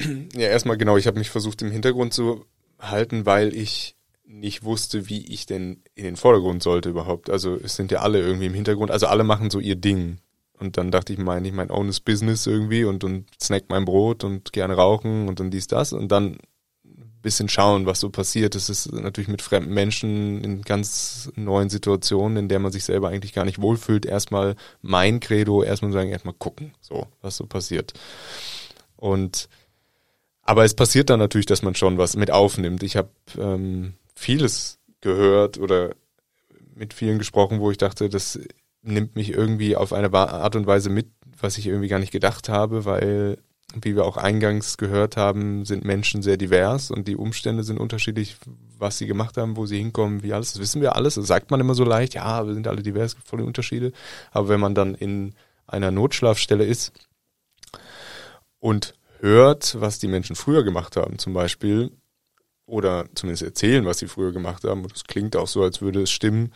Ja, erstmal genau, ich habe mich versucht im Hintergrund zu halten, weil ich nicht wusste, wie ich denn in den Vordergrund sollte überhaupt. Also es sind ja alle irgendwie im Hintergrund, also alle machen so ihr Ding. Und dann dachte ich, mein, ich mein ownes Business irgendwie und, und snack mein Brot und gerne rauchen und dann dies, das und dann ein bisschen schauen, was so passiert. Das ist natürlich mit fremden Menschen in ganz neuen Situationen, in der man sich selber eigentlich gar nicht wohlfühlt. Erstmal mein Credo, erstmal sagen, erstmal gucken, so, was so passiert. Und aber es passiert dann natürlich, dass man schon was mit aufnimmt. Ich habe ähm, vieles gehört oder mit vielen gesprochen, wo ich dachte, das nimmt mich irgendwie auf eine Art und Weise mit, was ich irgendwie gar nicht gedacht habe, weil, wie wir auch eingangs gehört haben, sind Menschen sehr divers und die Umstände sind unterschiedlich, was sie gemacht haben, wo sie hinkommen, wie alles. Das wissen wir alles. Das sagt man immer so leicht, ja, wir sind alle divers, gibt volle Unterschiede. Aber wenn man dann in einer Notschlafstelle ist, und hört, was die Menschen früher gemacht haben, zum Beispiel, oder zumindest erzählen, was sie früher gemacht haben, und es klingt auch so, als würde es stimmen,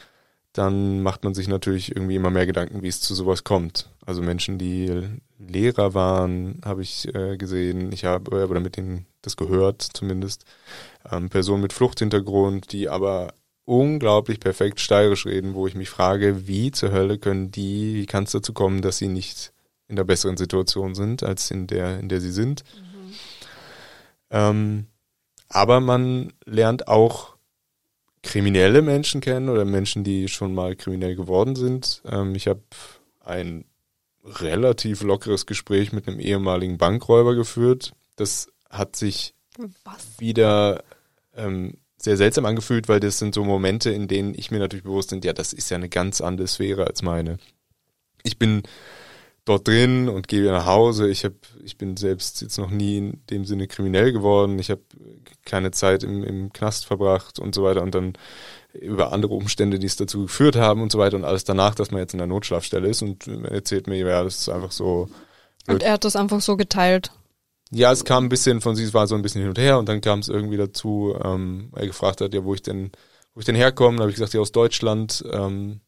dann macht man sich natürlich irgendwie immer mehr Gedanken, wie es zu sowas kommt. Also Menschen, die Lehrer waren, habe ich äh, gesehen, ich habe oder mit denen das gehört zumindest. Ähm, Personen mit Fluchthintergrund, die aber unglaublich perfekt steirisch reden, wo ich mich frage, wie zur Hölle können die, wie kann es dazu kommen, dass sie nicht in der besseren Situation sind, als in der, in der sie sind. Mhm. Ähm, aber man lernt auch kriminelle Menschen kennen oder Menschen, die schon mal kriminell geworden sind. Ähm, ich habe ein relativ lockeres Gespräch mit einem ehemaligen Bankräuber geführt. Das hat sich Was? wieder ähm, sehr seltsam angefühlt, weil das sind so Momente, in denen ich mir natürlich bewusst bin, ja, das ist ja eine ganz andere Sphäre als meine. Ich bin dort drin und gehe nach Hause. Ich habe, ich bin selbst jetzt noch nie in dem Sinne kriminell geworden. Ich habe keine Zeit im, im Knast verbracht und so weiter und dann über andere Umstände, die es dazu geführt haben und so weiter und alles danach, dass man jetzt in der Notschlafstelle ist und erzählt mir, ja, das ist einfach so. Blöd. Und er hat das einfach so geteilt. Ja, es kam ein bisschen von sie, es war so ein bisschen hin und her und dann kam es irgendwie dazu, ähm, er gefragt hat, ja, wo ich denn, wo ich denn herkomme, da habe ich gesagt, ja, aus Deutschland ähm,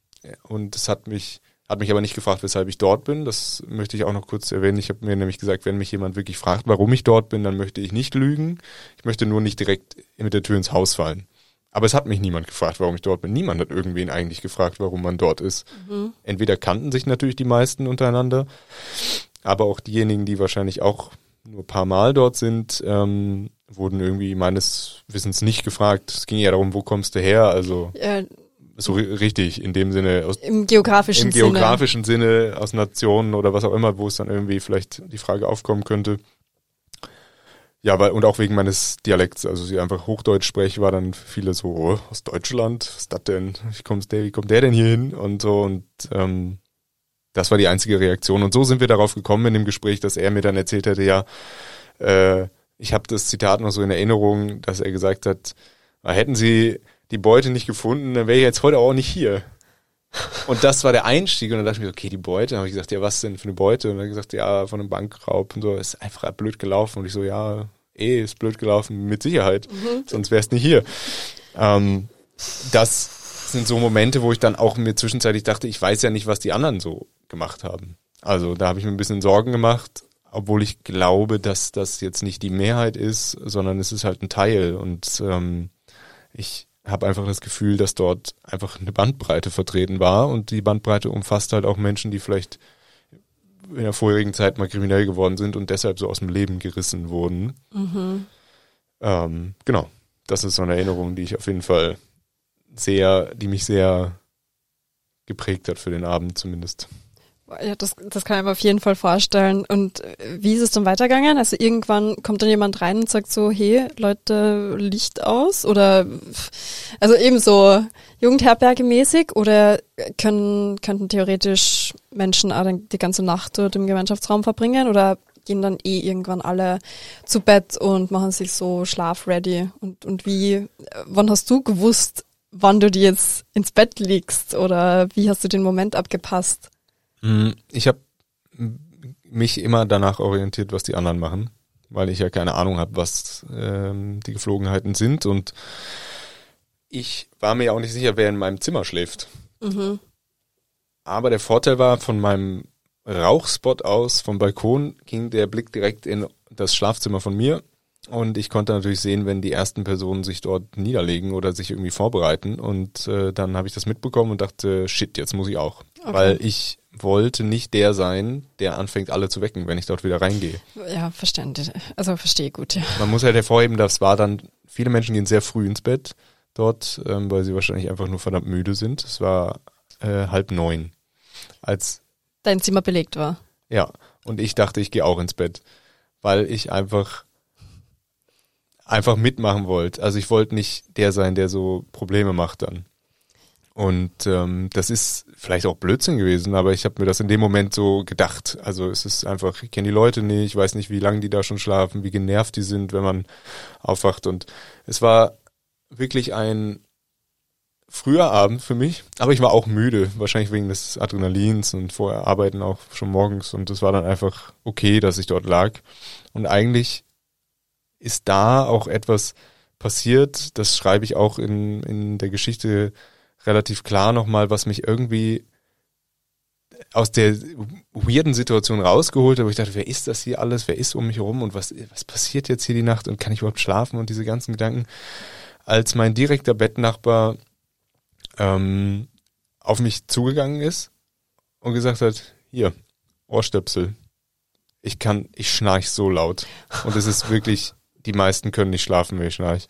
und es hat mich hat mich aber nicht gefragt, weshalb ich dort bin. Das möchte ich auch noch kurz erwähnen. Ich habe mir nämlich gesagt, wenn mich jemand wirklich fragt, warum ich dort bin, dann möchte ich nicht lügen. Ich möchte nur nicht direkt mit der Tür ins Haus fallen. Aber es hat mich niemand gefragt, warum ich dort bin. Niemand hat irgendwen eigentlich gefragt, warum man dort ist. Mhm. Entweder kannten sich natürlich die meisten untereinander, aber auch diejenigen, die wahrscheinlich auch nur ein paar Mal dort sind, ähm, wurden irgendwie meines Wissens nicht gefragt. Es ging ja darum, wo kommst du her? Also ja, so richtig in dem Sinne aus im geografischen im Sinne. geografischen Sinne aus Nationen oder was auch immer, wo es dann irgendwie vielleicht die Frage aufkommen könnte. Ja, weil und auch wegen meines Dialekts, also sie einfach Hochdeutsch spreche, war dann viele so oh, aus Deutschland, was ist das denn? Wie kommt der, wie kommt der denn hier hin und so und ähm, das war die einzige Reaktion und so sind wir darauf gekommen in dem Gespräch, dass er mir dann erzählt hätte, ja, äh, ich habe das Zitat noch so in Erinnerung, dass er gesagt hat, hätten Sie die Beute nicht gefunden, dann wäre ich jetzt heute auch nicht hier. Und das war der Einstieg und dann dachte ich mir, okay, die Beute. Dann habe ich gesagt, ja, was denn für eine Beute? Und dann gesagt, ja, von einem Bankraub und so. Ist einfach blöd gelaufen. Und ich so, ja, eh, ist blöd gelaufen, mit Sicherheit. Mhm. Sonst wär's nicht hier. Ähm, das sind so Momente, wo ich dann auch mir zwischenzeitlich dachte, ich weiß ja nicht, was die anderen so gemacht haben. Also da habe ich mir ein bisschen Sorgen gemacht, obwohl ich glaube, dass das jetzt nicht die Mehrheit ist, sondern es ist halt ein Teil. Und ähm, ich habe einfach das Gefühl, dass dort einfach eine Bandbreite vertreten war und die Bandbreite umfasst halt auch Menschen, die vielleicht in der vorherigen Zeit mal kriminell geworden sind und deshalb so aus dem Leben gerissen wurden. Mhm. Ähm, genau, das ist so eine Erinnerung, die ich auf jeden Fall sehr, die mich sehr geprägt hat für den Abend zumindest. Ja, das, das kann ich mir auf jeden Fall vorstellen. Und äh, wie ist es dann weitergegangen? Also irgendwann kommt dann jemand rein und sagt so, hey, Leute, Licht aus? Oder also eben so Jugendherberge mäßig oder können, könnten theoretisch Menschen auch die ganze Nacht dort im Gemeinschaftsraum verbringen oder gehen dann eh irgendwann alle zu Bett und machen sich so schlafready? Und, und wie, wann hast du gewusst, wann du dir jetzt ins Bett legst oder wie hast du den Moment abgepasst? Mm, ich habe mich immer danach orientiert, was die anderen machen, weil ich ja keine Ahnung habe, was ähm, die Geflogenheiten sind und ich war mir auch nicht sicher, wer in meinem Zimmer schläft. Mhm. Aber der Vorteil war, von meinem Rauchspot aus, vom Balkon, ging der Blick direkt in das Schlafzimmer von mir und ich konnte natürlich sehen, wenn die ersten Personen sich dort niederlegen oder sich irgendwie vorbereiten. Und äh, dann habe ich das mitbekommen und dachte, shit, jetzt muss ich auch. Okay. Weil ich wollte nicht der sein, der anfängt, alle zu wecken, wenn ich dort wieder reingehe. Ja, verständlich. Also verstehe gut, ja. Man muss halt hervorheben, das war dann, viele Menschen gehen sehr früh ins Bett dort, ähm, weil sie wahrscheinlich einfach nur verdammt müde sind. Es war äh, halb neun. Als dein Zimmer belegt war. Ja, und ich dachte, ich gehe auch ins Bett, weil ich einfach einfach mitmachen wollte. Also ich wollte nicht der sein, der so Probleme macht dann. Und ähm, das ist vielleicht auch Blödsinn gewesen, aber ich habe mir das in dem Moment so gedacht. Also es ist einfach, ich kenne die Leute nicht, ich weiß nicht, wie lange die da schon schlafen, wie genervt die sind, wenn man aufwacht. Und es war wirklich ein früher Abend für mich, aber ich war auch müde, wahrscheinlich wegen des Adrenalins und vorher arbeiten auch schon morgens und es war dann einfach okay, dass ich dort lag. Und eigentlich ist da auch etwas passiert, das schreibe ich auch in, in der Geschichte relativ klar nochmal, was mich irgendwie aus der weirden Situation rausgeholt habe, wo ich dachte, wer ist das hier alles, wer ist um mich herum und was, was passiert jetzt hier die Nacht und kann ich überhaupt schlafen und diese ganzen Gedanken, als mein direkter Bettnachbar ähm, auf mich zugegangen ist und gesagt hat, hier, Ohrstöpsel. Ich kann, ich schnarch so laut. Und es ist wirklich, die meisten können nicht schlafen, wenn ich schnarch.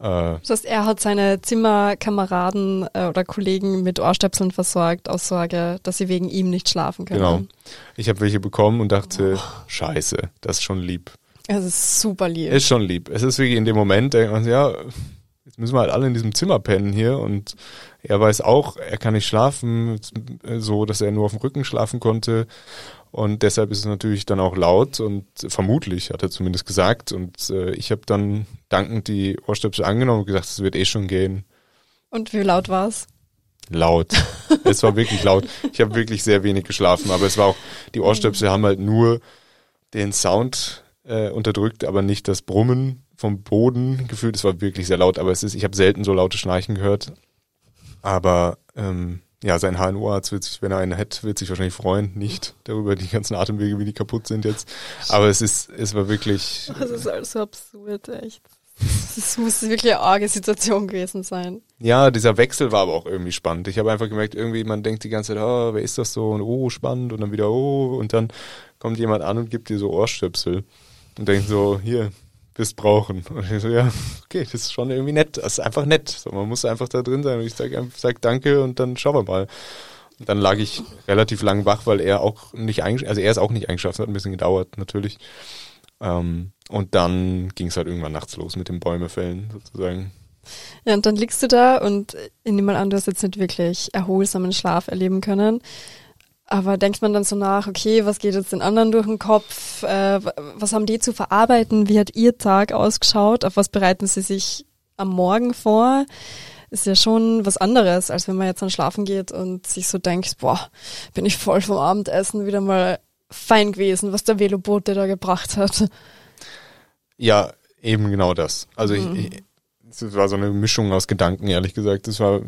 Äh, das heißt, er hat seine Zimmerkameraden äh, oder Kollegen mit Ohrstöpseln versorgt, aus Sorge, dass sie wegen ihm nicht schlafen können. Genau. Ich habe welche bekommen und dachte, oh. scheiße, das ist schon lieb. Es ist super lieb. Ist schon lieb. Es ist wirklich in dem Moment, denkt man, ja, müssen wir halt alle in diesem Zimmer pennen hier und er weiß auch, er kann nicht schlafen, so dass er nur auf dem Rücken schlafen konnte. Und deshalb ist es natürlich dann auch laut und vermutlich, hat er zumindest gesagt. Und äh, ich habe dann dankend die Ohrstöpsel angenommen und gesagt, es wird eh schon gehen. Und wie laut war es? Laut. es war wirklich laut. Ich habe wirklich sehr wenig geschlafen, aber es war auch, die Ohrstöpsel haben halt nur den Sound äh, unterdrückt, aber nicht das Brummen vom Boden gefühlt. Es war wirklich sehr laut, aber es ist, ich habe selten so laute Schnarchen gehört. Aber ähm, ja, sein HNO-Arzt wird sich, wenn er einen hat, wird sich wahrscheinlich freuen, nicht darüber die ganzen Atemwege, wie die kaputt sind jetzt. Aber es ist, es war wirklich. Das ist alles so absurd, echt. Das muss wirklich eine arge Situation gewesen sein. Ja, dieser Wechsel war aber auch irgendwie spannend. Ich habe einfach gemerkt, irgendwie, man denkt die ganze Zeit, oh, wer ist das so? Und oh, spannend. Und dann wieder, oh, und dann kommt jemand an und gibt dir so Ohrstöpsel. Und denkt so, hier, brauchen. Und ich so, ja, okay, das ist schon irgendwie nett. Das ist einfach nett. So, man muss einfach da drin sein. Und ich sage sag danke und dann schauen wir mal. Und dann lag ich relativ lang wach, weil er auch nicht eingeschlafen, also er ist auch nicht eingeschlafen, hat ein bisschen gedauert, natürlich. Ähm, und dann ging es halt irgendwann nachts los mit dem Bäumefällen sozusagen. Ja, und dann liegst du da und ich nehme mal an, du hast jetzt nicht wirklich erholsamen Schlaf erleben können. Aber denkt man dann so nach, okay, was geht jetzt den anderen durch den Kopf? Äh, was haben die zu verarbeiten? Wie hat ihr Tag ausgeschaut? Auf was bereiten sie sich am Morgen vor? Ist ja schon was anderes, als wenn man jetzt dann schlafen geht und sich so denkt, boah, bin ich voll vom Abendessen wieder mal fein gewesen, was der Velobote da gebracht hat. Ja, eben genau das. Also mhm. ich, es war so eine Mischung aus Gedanken, ehrlich gesagt. Es war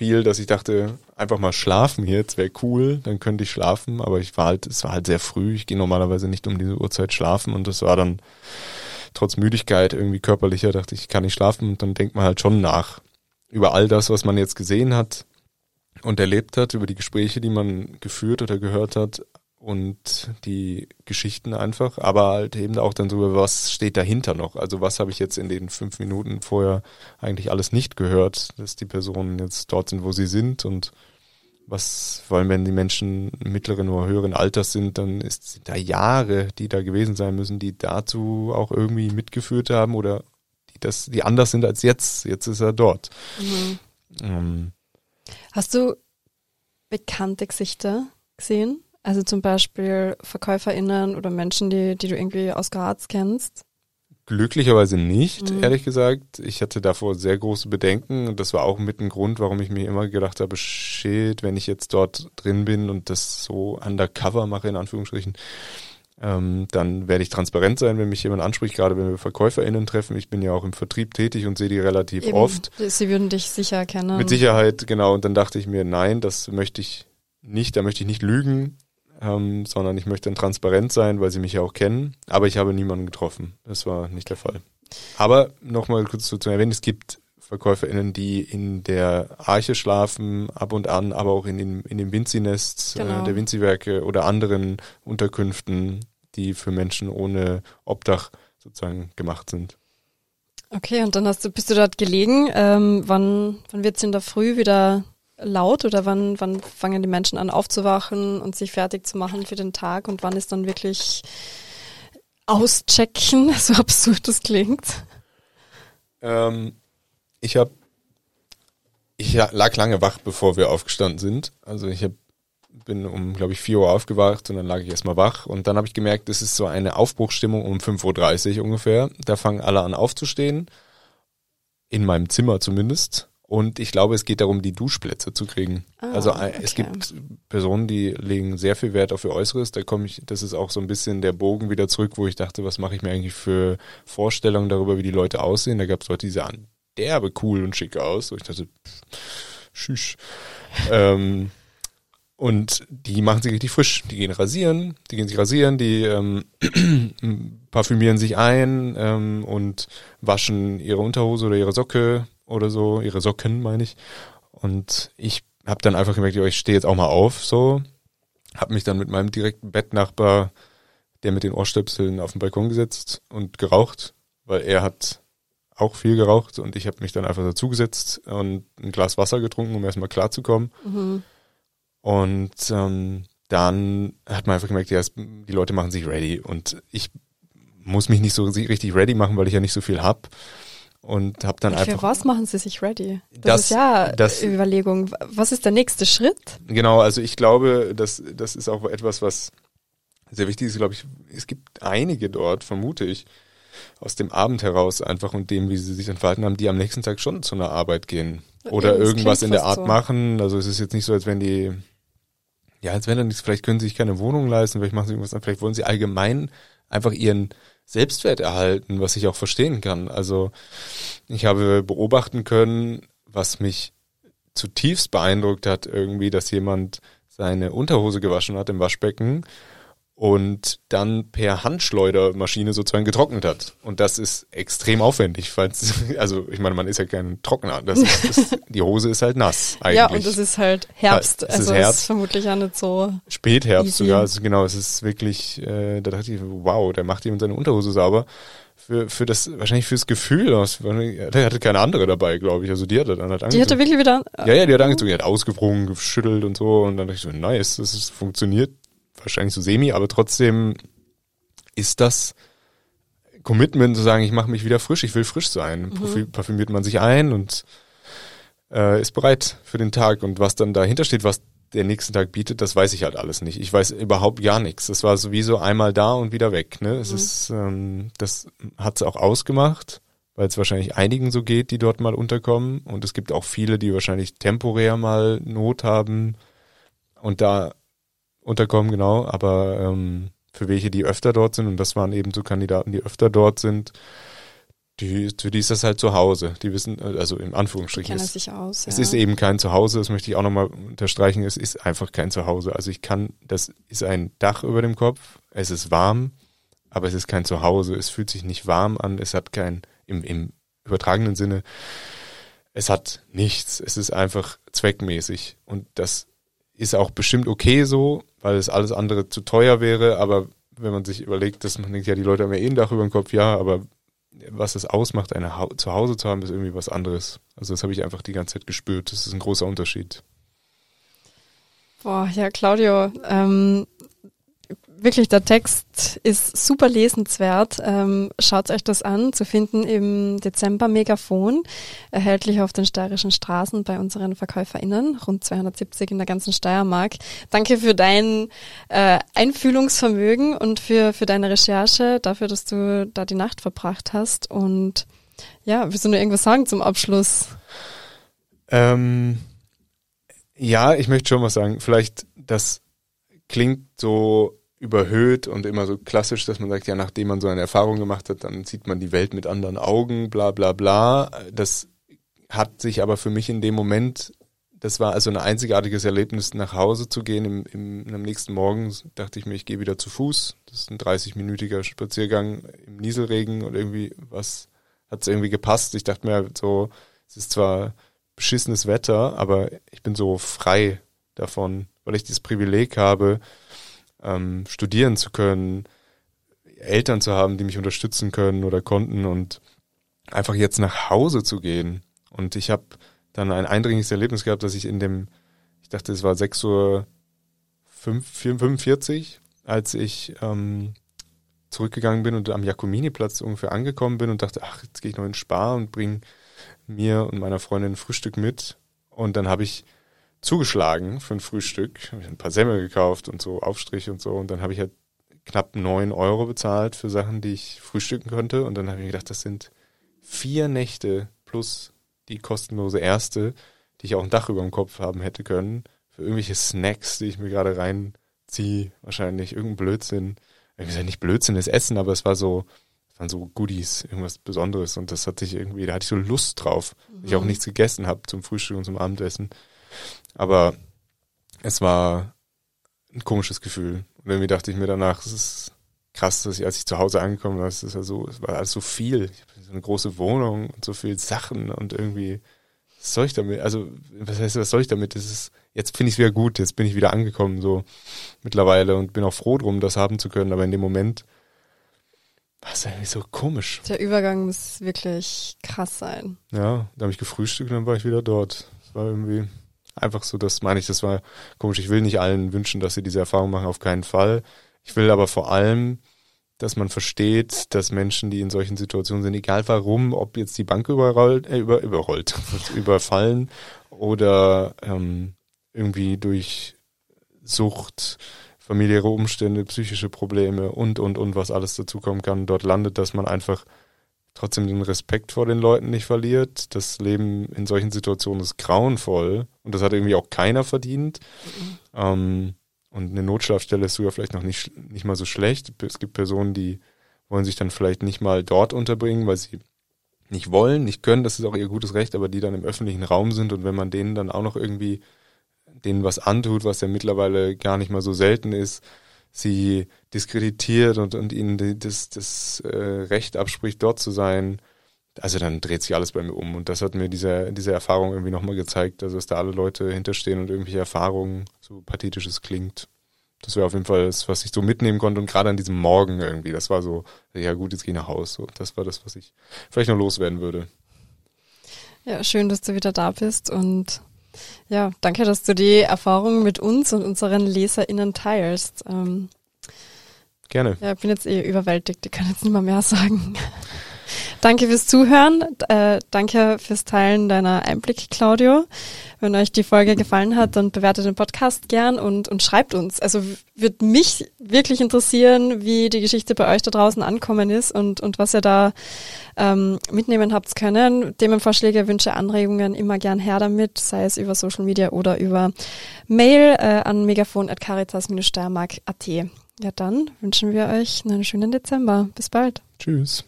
viel, dass ich dachte, einfach mal schlafen jetzt wäre cool, dann könnte ich schlafen, aber ich war halt, es war halt sehr früh, ich gehe normalerweise nicht um diese Uhrzeit schlafen und das war dann trotz Müdigkeit irgendwie körperlicher, dachte ich, kann nicht schlafen? Und dann denkt man halt schon nach über all das, was man jetzt gesehen hat und erlebt hat, über die Gespräche, die man geführt oder gehört hat, und die Geschichten einfach, aber halt eben auch dann drüber, was steht dahinter noch. Also was habe ich jetzt in den fünf Minuten vorher eigentlich alles nicht gehört, dass die Personen jetzt dort sind, wo sie sind und was, vor allem wenn die Menschen mittleren oder höheren Alters sind, dann ist sind da Jahre, die da gewesen sein müssen, die dazu auch irgendwie mitgeführt haben oder die das, die anders sind als jetzt. Jetzt ist er dort. Mhm. Ähm. Hast du bekannte Gesichter gesehen? Also zum Beispiel VerkäuferInnen oder Menschen, die, die du irgendwie aus Graz kennst? Glücklicherweise nicht, mhm. ehrlich gesagt. Ich hatte davor sehr große Bedenken und das war auch mit ein Grund, warum ich mir immer gedacht habe, shit, wenn ich jetzt dort drin bin und das so undercover mache, in Anführungsstrichen, ähm, dann werde ich transparent sein, wenn mich jemand anspricht, gerade wenn wir VerkäuferInnen treffen. Ich bin ja auch im Vertrieb tätig und sehe die relativ Eben. oft. Sie würden dich sicher kennen. Mit Sicherheit, genau. Und dann dachte ich mir, nein, das möchte ich nicht, da möchte ich nicht lügen ähm, sondern ich möchte dann transparent sein, weil sie mich ja auch kennen. Aber ich habe niemanden getroffen. Das war nicht der Fall. Aber nochmal kurz zu, zu erwähnen, es gibt VerkäuferInnen, die in der Arche schlafen, ab und an, aber auch in, den, in dem Vinci-Nest äh, genau. äh, der Vinci-Werke oder anderen Unterkünften, die für Menschen ohne Obdach sozusagen gemacht sind. Okay, und dann hast du, bist du dort gelegen. Ähm, wann wann wird es in der Früh wieder laut oder wann, wann fangen die Menschen an aufzuwachen und sich fertig zu machen für den Tag und wann ist dann wirklich auschecken, so absurd das klingt? Ähm, ich habe ich lag lange wach, bevor wir aufgestanden sind. Also ich hab, bin um, glaube ich, 4 Uhr aufgewacht und dann lag ich erstmal wach. Und dann habe ich gemerkt, es ist so eine Aufbruchstimmung um 5.30 Uhr ungefähr. Da fangen alle an aufzustehen. In meinem Zimmer zumindest. Und ich glaube, es geht darum, die Duschplätze zu kriegen. Ah, also äh, es okay. gibt Personen, die legen sehr viel Wert auf ihr Äußeres. Da komme ich, das ist auch so ein bisschen der Bogen wieder zurück, wo ich dachte, was mache ich mir eigentlich für Vorstellungen darüber, wie die Leute aussehen. Da gab es Leute, die sahen derbe cool und schick aus. Und ich dachte, pff, schüss. ähm, und die machen sich richtig frisch. Die gehen rasieren, die gehen sich rasieren, die ähm, parfümieren sich ein ähm, und waschen ihre Unterhose oder ihre Socke oder so, ihre Socken meine ich. Und ich habe dann einfach gemerkt, ja, ich stehe jetzt auch mal auf, so. Habe mich dann mit meinem direkten Bettnachbar, der mit den Ohrstöpseln auf den Balkon gesetzt und geraucht, weil er hat auch viel geraucht und ich habe mich dann einfach dazugesetzt und ein Glas Wasser getrunken, um erstmal klarzukommen. Mhm. Und ähm, dann hat man einfach gemerkt, ja, die Leute machen sich ready und ich muss mich nicht so richtig ready machen, weil ich ja nicht so viel hab und habe dann Und einfach für was machen sie sich ready? Das, Das- ist ja das- Überlegung. Was ist der nächste Schritt? Genau, also ich glaube, das, das ist auch etwas, was sehr wichtig ist, glaube ich. Es gibt einige dort, vermute ich, aus dem Abend heraus einfach und dem, wie sie sich dann verhalten haben, die am nächsten Tag schon zu einer Arbeit gehen. Oder Ja, irgendwas in der Art so. machen. Also es ist jetzt nicht so, als wenn die, ja, als wenn dann nichts, vielleicht können sie sich keine Wohnung leisten, vielleicht machen sie irgendwas, vielleicht wollen sie allgemein einfach ihren Selbstwert erhalten, was ich auch verstehen kann. Also ich habe beobachten können, was mich zutiefst beeindruckt hat, irgendwie, dass jemand seine Unterhose gewaschen hat im Waschbecken und dann per Handschleudermaschine sozusagen getrocknet hat. Und das ist extrem aufwendig, falls, also ich meine, man ist ja kein Trockner. Das ist, das, die Hose ist halt nass eigentlich. Ja, und es ist halt Herbst. Ja, es ist also Herbst. ist vermutlich auch nicht so. Spätherbst Easy. sogar. Also genau, es ist wirklich, äh, da dachte ich, wow, der macht jemand seine Unterhose sauber. Für, für das, wahrscheinlich fürs Gefühl aus. Der hatte keine andere dabei, glaube ich. Also die hat er dann halt Die angezogen. hatte wirklich wieder. Ja, ja, die hat angezogen, die hat ausgewrungen, geschüttelt und so. Und dann dachte ich so, nice, das ist, funktioniert wahrscheinlich so semi, aber trotzdem ist das Commitment zu sagen, ich mache mich wieder frisch, ich will frisch sein. Parfü- Parfümiert man sich ein und äh, ist bereit für den Tag. Und was dann dahinter steht, was der nächsten Tag bietet, das weiß ich halt alles nicht. Ich weiß überhaupt gar nichts. Das war sowieso einmal da und wieder weg. Ne? Es ist, ähm, das hat es auch ausgemacht, weil es wahrscheinlich einigen so geht, die dort mal unterkommen. Und es gibt auch viele, die wahrscheinlich temporär mal Not haben und da unterkommen, genau. Aber ähm, für welche, die öfter dort sind, und das waren eben so Kandidaten, die öfter dort sind, die, für die ist das halt zu Hause. Die wissen, äh, also in Anführungsstrichen, Kennen ist, sich aus. es ja. ist eben kein Zuhause, das möchte ich auch nochmal unterstreichen, es ist einfach kein Zuhause. Also ich kann, das ist ein Dach über dem Kopf, es ist warm, aber es ist kein Zuhause, es fühlt sich nicht warm an, es hat kein, im, im übertragenen Sinne, es hat nichts, es ist einfach zweckmäßig und das ist auch bestimmt okay so, weil es alles andere zu teuer wäre, aber wenn man sich überlegt, dass man denkt, ja, die Leute haben ja eh ein Dach über dem Kopf, ja, aber was es ausmacht, eine ha zu Hause zu haben, ist irgendwie was anderes. Also das habe ich einfach die ganze Zeit gespürt. Das ist ein großer Unterschied. Boah, ja, Claudio, ähm, wirklich, der Text ist super lesenswert. Ähm, schaut euch das an, zu finden im Dezember Megafon, erhältlich auf den steirischen Straßen bei unseren VerkäuferInnen, rund 270 in der ganzen Steiermark. Danke für dein äh, Einfühlungsvermögen und für, für deine Recherche, dafür, dass du da die Nacht verbracht hast. Und ja, willst du nur irgendwas sagen zum Abschluss? Ähm, ja, ich möchte schon was sagen. Vielleicht, das klingt so überhöht und immer so klassisch, dass man sagt, ja, nachdem man so eine Erfahrung gemacht hat, dann sieht man die Welt mit anderen Augen, bla bla bla. Das hat sich aber für mich in dem Moment, das war also ein einzigartiges Erlebnis, nach Hause zu gehen. Im, im, am nächsten Morgen dachte ich mir, ich gehe wieder zu Fuß. Das ist ein 30-minütiger Spaziergang im Nieselregen und irgendwie was hat es irgendwie gepasst. Ich dachte mir so, es ist zwar beschissenes Wetter, aber ich bin so frei davon, weil ich dieses Privileg habe, ähm, studieren zu können, Eltern zu haben, die mich unterstützen können oder konnten und einfach jetzt nach Hause zu gehen. Und ich habe dann ein eindringliches Erlebnis gehabt, dass ich in dem, ich dachte, es war 6 Uhr 45, als ich ähm, zurückgegangen bin und am Jakominiplatz ungefähr angekommen bin und dachte, ach, jetzt gehe ich noch in Spar und bringe mir und meiner Freundin Frühstück mit. Und dann habe ich zugeschlagen für ein Frühstück, habe ich ein paar Semmel gekauft und so Aufstrich und so. Und dann habe ich halt knapp neun Euro bezahlt für Sachen, die ich frühstücken konnte. Und dann habe ich mir gedacht, das sind vier Nächte plus die kostenlose erste, die ich auch ein Dach über dem Kopf haben hätte können, für irgendwelche Snacks, die ich mir gerade reinziehe, wahrscheinlich irgendein Blödsinn. Ich gesagt, nicht Blödsinn, das Essen, aber es war so, es waren so Goodies, irgendwas Besonderes und das hatte ich irgendwie, da hatte ich so Lust drauf. Mhm. Ich auch nichts gegessen habe zum Frühstück und zum Abendessen. Aber es war ein komisches Gefühl. Und irgendwie dachte ich mir danach, es ist krass, dass ich, als ich zu Hause angekommen war, es ist ja so, es war alles so viel. Ich habe so eine große Wohnung und so viel Sachen und irgendwie, was soll ich damit? Also, was heißt, was soll ich damit? Das ist, jetzt finde ich es wieder gut, jetzt bin ich wieder angekommen, so mittlerweile und bin auch froh drum, das haben zu können, aber in dem Moment war es irgendwie so komisch. Der Übergang muss wirklich krass sein. Ja, da habe ich gefrühstückt und dann war ich wieder dort. Das war irgendwie einfach so, das meine ich, das war komisch. Ich will nicht allen wünschen, dass sie diese Erfahrung machen, auf keinen Fall. Ich will aber vor allem, dass man versteht, dass Menschen, die in solchen Situationen sind, egal warum, ob jetzt die Bank überrollt, äh, über, überrollt, überfallen oder ähm, irgendwie durch Sucht, familiäre Umstände, psychische Probleme und, und, und, was alles dazukommen kann, dort landet, dass man einfach trotzdem den Respekt vor den Leuten nicht verliert. Das Leben in solchen Situationen ist grauenvoll und das hat irgendwie auch keiner verdient. Mhm. Ähm, und eine Notschlafstelle ist sogar vielleicht noch nicht, nicht mal so schlecht. Es gibt Personen, die wollen sich dann vielleicht nicht mal dort unterbringen, weil sie nicht wollen, nicht können, das ist auch ihr gutes Recht, aber die dann im öffentlichen Raum sind und wenn man denen dann auch noch irgendwie denen was antut, was ja mittlerweile gar nicht mal so selten ist, sie diskreditiert und, und ihnen das, das äh, Recht abspricht, dort zu sein, also dann dreht sich alles bei mir um. Und das hat mir diese, diese Erfahrung irgendwie nochmal gezeigt, also dass da alle Leute hinterstehen und irgendwelche Erfahrungen, so pathetisch klingt. Das wäre auf jeden Fall das, was ich so mitnehmen konnte. Und gerade an diesem Morgen irgendwie, das war so, ja gut, jetzt gehe ich nach Hause. So, das war das, was ich vielleicht noch loswerden würde. Ja, schön, dass du wieder da bist und ja, danke, dass du die Erfahrung mit uns und unseren LeserInnen teilst. Ähm, Gerne. Ja, bin jetzt eh überwältigt, ich kann jetzt nicht mehr mehr sagen. Danke fürs Zuhören. Äh, danke fürs Teilen deiner Einblick, Claudio. Wenn euch die Folge gefallen hat, dann bewertet den Podcast gern und, und schreibt uns. Also wird mich wirklich interessieren, wie die Geschichte bei euch da draußen ankommen ist und, und was ihr da ähm, mitnehmen habt können. Themenvorschläge, Wünsche, Anregungen immer gern her damit, sei es über Social Media oder über Mail äh, an megafon.caritas-steiermark.at. Ja, dann wünschen wir euch einen schönen Dezember. Bis bald. Tschüss.